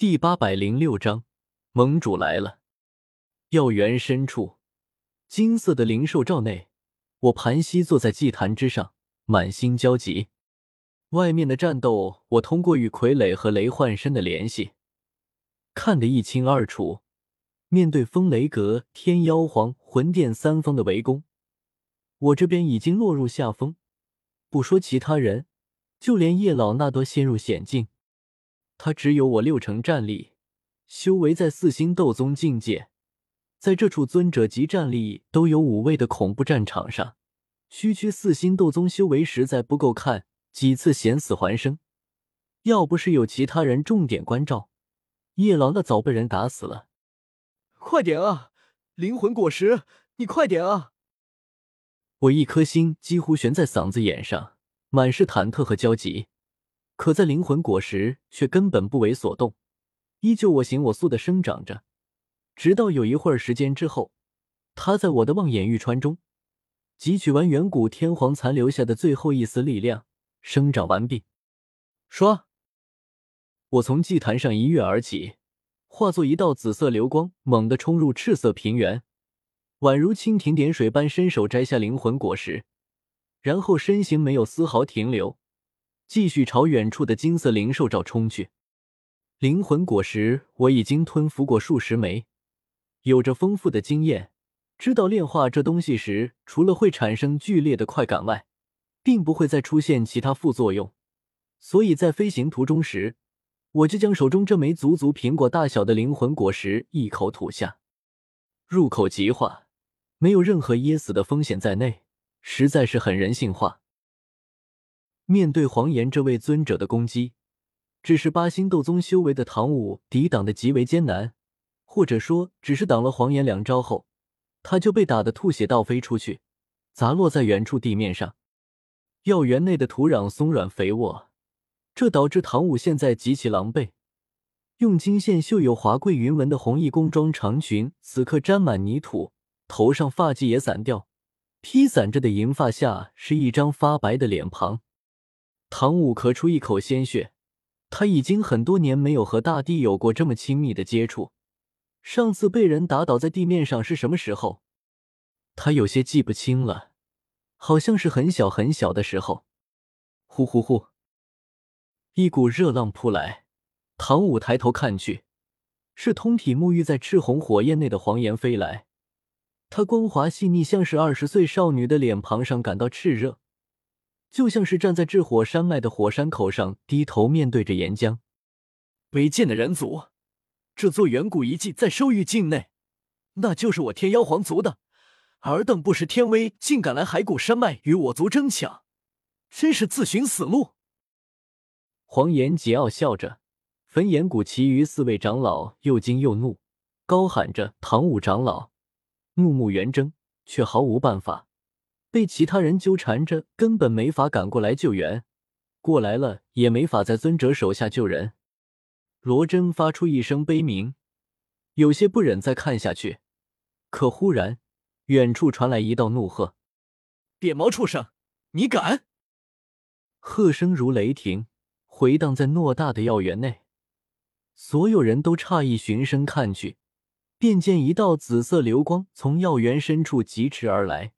第八百零六章，盟主来了。药园深处，金色的灵兽罩内，我盘膝坐在祭坛之上，满心焦急。外面的战斗，我通过与傀儡和雷幻身的联系，看得一清二楚。面对风雷阁、天妖皇、魂殿三方的围攻，我这边已经落入下风。不说其他人，就连叶老那都陷入险境。他只有我六成战力，修为在四星斗宗境界，在这处尊者级战力都有五位的恐怖战场上，区区四星斗宗修为实在不够看几次险死还生。要不是有其他人重点关照，叶狼那早被人打死了。快点啊！灵魂果实，你快点啊！我一颗心几乎悬在嗓子眼上，满是忐忑和焦急。可在灵魂果实却根本不为所动，依旧我行我素的生长着。直到有一会儿时间之后，它在我的望眼欲穿中汲取完远古天皇残留下的最后一丝力量，生长完毕。唰！我从祭坛上一跃而起，化作一道紫色流光，猛地冲入赤色平原，宛如蜻蜓点水般伸手摘下灵魂果实，然后身形没有丝毫停留。继续朝远处的金色灵兽罩冲去。灵魂果实我已经吞服过数十枚，有着丰富的经验，知道炼化这东西时，除了会产生剧烈的快感外，并不会再出现其他副作用。所以在飞行途中时，我就将手中这枚足足苹果大小的灵魂果实一口吐下，入口即化，没有任何噎死的风险在内，实在是很人性化。面对黄岩这位尊者的攻击，只是八星斗宗修为的唐武抵挡的极为艰难，或者说，只是挡了黄岩两招后，他就被打得吐血倒飞出去，砸落在远处地面上。药园内的土壤松软肥沃，这导致唐武现在极其狼狈。用金线绣有华贵云纹的红衣工装长裙，此刻沾满泥土，头上发髻也散掉，披散着的银发下是一张发白的脸庞。唐舞咳出一口鲜血，他已经很多年没有和大地有过这么亲密的接触。上次被人打倒在地面上是什么时候？他有些记不清了，好像是很小很小的时候。呼呼呼！一股热浪扑来，唐舞抬头看去，是通体沐浴在赤红火焰内的黄岩飞来。他光滑细腻，像是二十岁少女的脸庞上感到炽热。就像是站在炽火山脉的火山口上，低头面对着岩浆。卑贱的人族！这座远古遗迹在收域境内，那就是我天妖皇族的。尔等不识天威，竟敢来骸骨山脉与我族争抢，真是自寻死路！黄岩桀骜笑着，焚岩谷其余四位长老又惊又怒，高喊着：“唐武长老，怒目圆睁，却毫无办法。”被其他人纠缠着，根本没法赶过来救援。过来了，也没法在尊者手下救人。罗真发出一声悲鸣，有些不忍再看下去。可忽然，远处传来一道怒喝：“扁毛畜生，你敢！”喝声如雷霆，回荡在偌大的药园内。所有人都诧异，循声看去，便见一道紫色流光从药园深处疾驰而来。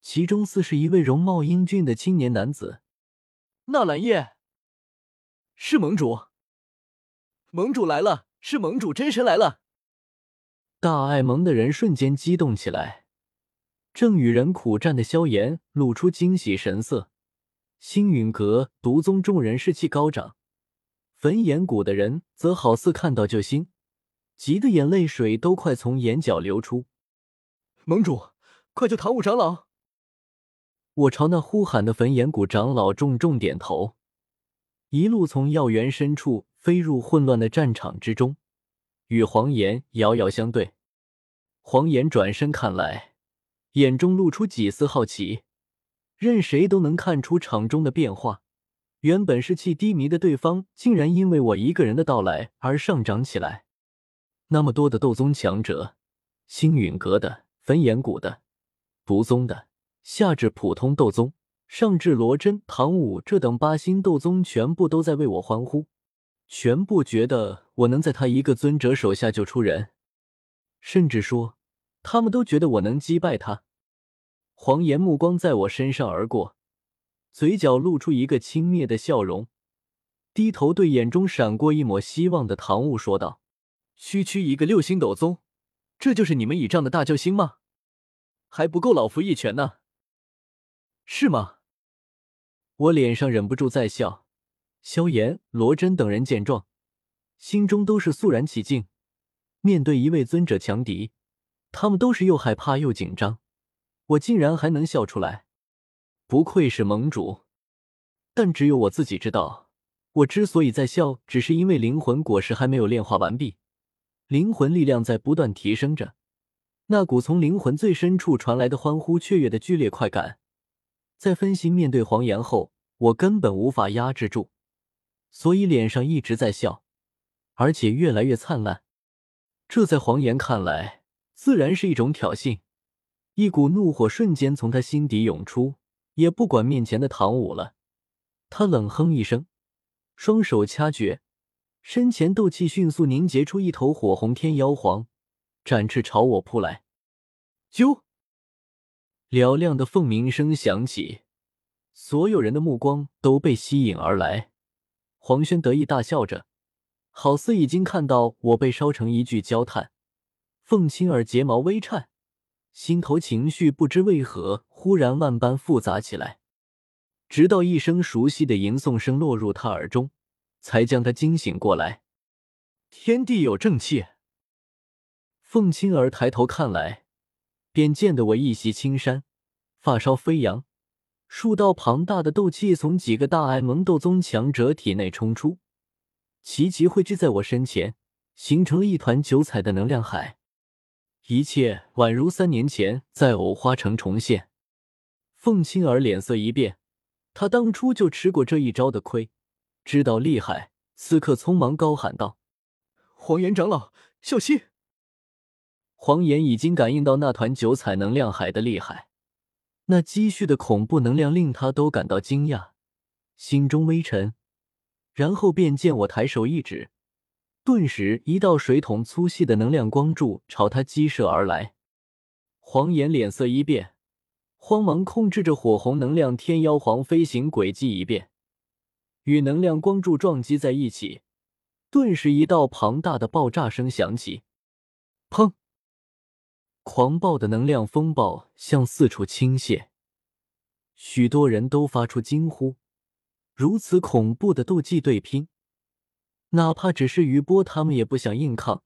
其中似是一位容貌英俊的青年男子，纳兰叶，是盟主，盟主来了，是盟主真神来了。大爱盟的人瞬间激动起来，正与人苦战的萧炎露出惊喜神色，星陨阁、毒宗众人士气高涨，焚炎谷的人则好似看到救星，急得眼泪水都快从眼角流出。盟主，快救唐武长老！我朝那呼喊的焚炎谷长老重重点头，一路从药园深处飞入混乱的战场之中，与黄岩遥遥相对。黄岩转身看来，眼中露出几丝好奇，任谁都能看出场中的变化。原本士气低迷的对方，竟然因为我一个人的到来而上涨起来。那么多的斗宗强者，星陨阁的、焚炎谷的、毒宗的。下至普通斗宗，上至罗真、唐武这等八星斗宗，全部都在为我欢呼。全部觉得我能在他一个尊者手下救出人，甚至说他们都觉得我能击败他。黄岩目光在我身上而过，嘴角露出一个轻蔑的笑容，低头对眼中闪过一抹希望的唐雾说道：“区区一个六星斗宗，这就是你们倚仗的大救星吗？还不够老夫一拳呢，是吗？”我脸上忍不住在笑。萧炎、罗真等人见状，心中都是肃然起敬。面对一位尊者强敌，他们都是又害怕又紧张。我竟然还能笑出来，不愧是盟主。但只有我自己知道，我之所以在笑，只是因为灵魂果实还没有炼化完毕，灵魂力量在不断提升着。那股从灵魂最深处传来的欢呼雀跃的剧烈快感，在分心面对黄岩后，我根本无法压制住，所以脸上一直在笑，而且越来越灿烂。这在黄岩看来，自然是一种挑衅。一股怒火瞬间从他心底涌出，也不管面前的唐舞了。他冷哼一声，双手掐诀，身前斗气迅速凝结出一头火红天妖皇，展翅朝我扑来。啾！嘹亮的凤鸣声响起，所有人的目光都被吸引而来。黄轩得意大笑着，好似已经看到我被烧成一具焦炭。凤青儿睫毛微颤。心头情绪不知为何忽然万般复杂起来，直到一声熟悉的吟诵声落入他耳中，才将他惊醒过来。天地有正气。凤青儿抬头看来，便见得我一袭青衫，发梢飞扬，数道庞大的斗气从几个大爱蒙斗宗强者体内冲出，齐齐汇聚在我身前，形成了一团九彩的能量海。一切宛如三年前在藕花城重现。凤青儿脸色一变，她当初就吃过这一招的亏，知道厉害，此刻匆忙高喊道：“黄岩长老，小心！”黄岩已经感应到那团九彩能量海的厉害，那积蓄的恐怖能量令他都感到惊讶，心中微沉，然后便见我抬手一指。顿时，一道水桶粗细的能量光柱朝他激射而来。黄岩脸色一变，慌忙控制着火红能量天妖皇飞行轨迹一变，与能量光柱撞击在一起。顿时，一道庞大的爆炸声响起，砰！狂暴的能量风暴向四处倾泻，许多人都发出惊呼：如此恐怖的斗技对拼！哪怕只是余波，他们也不想硬抗，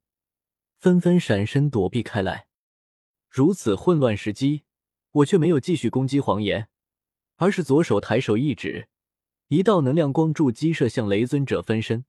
纷纷闪身躲避开来。如此混乱时机，我却没有继续攻击黄岩，而是左手抬手一指，一道能量光柱击射向雷尊者分身。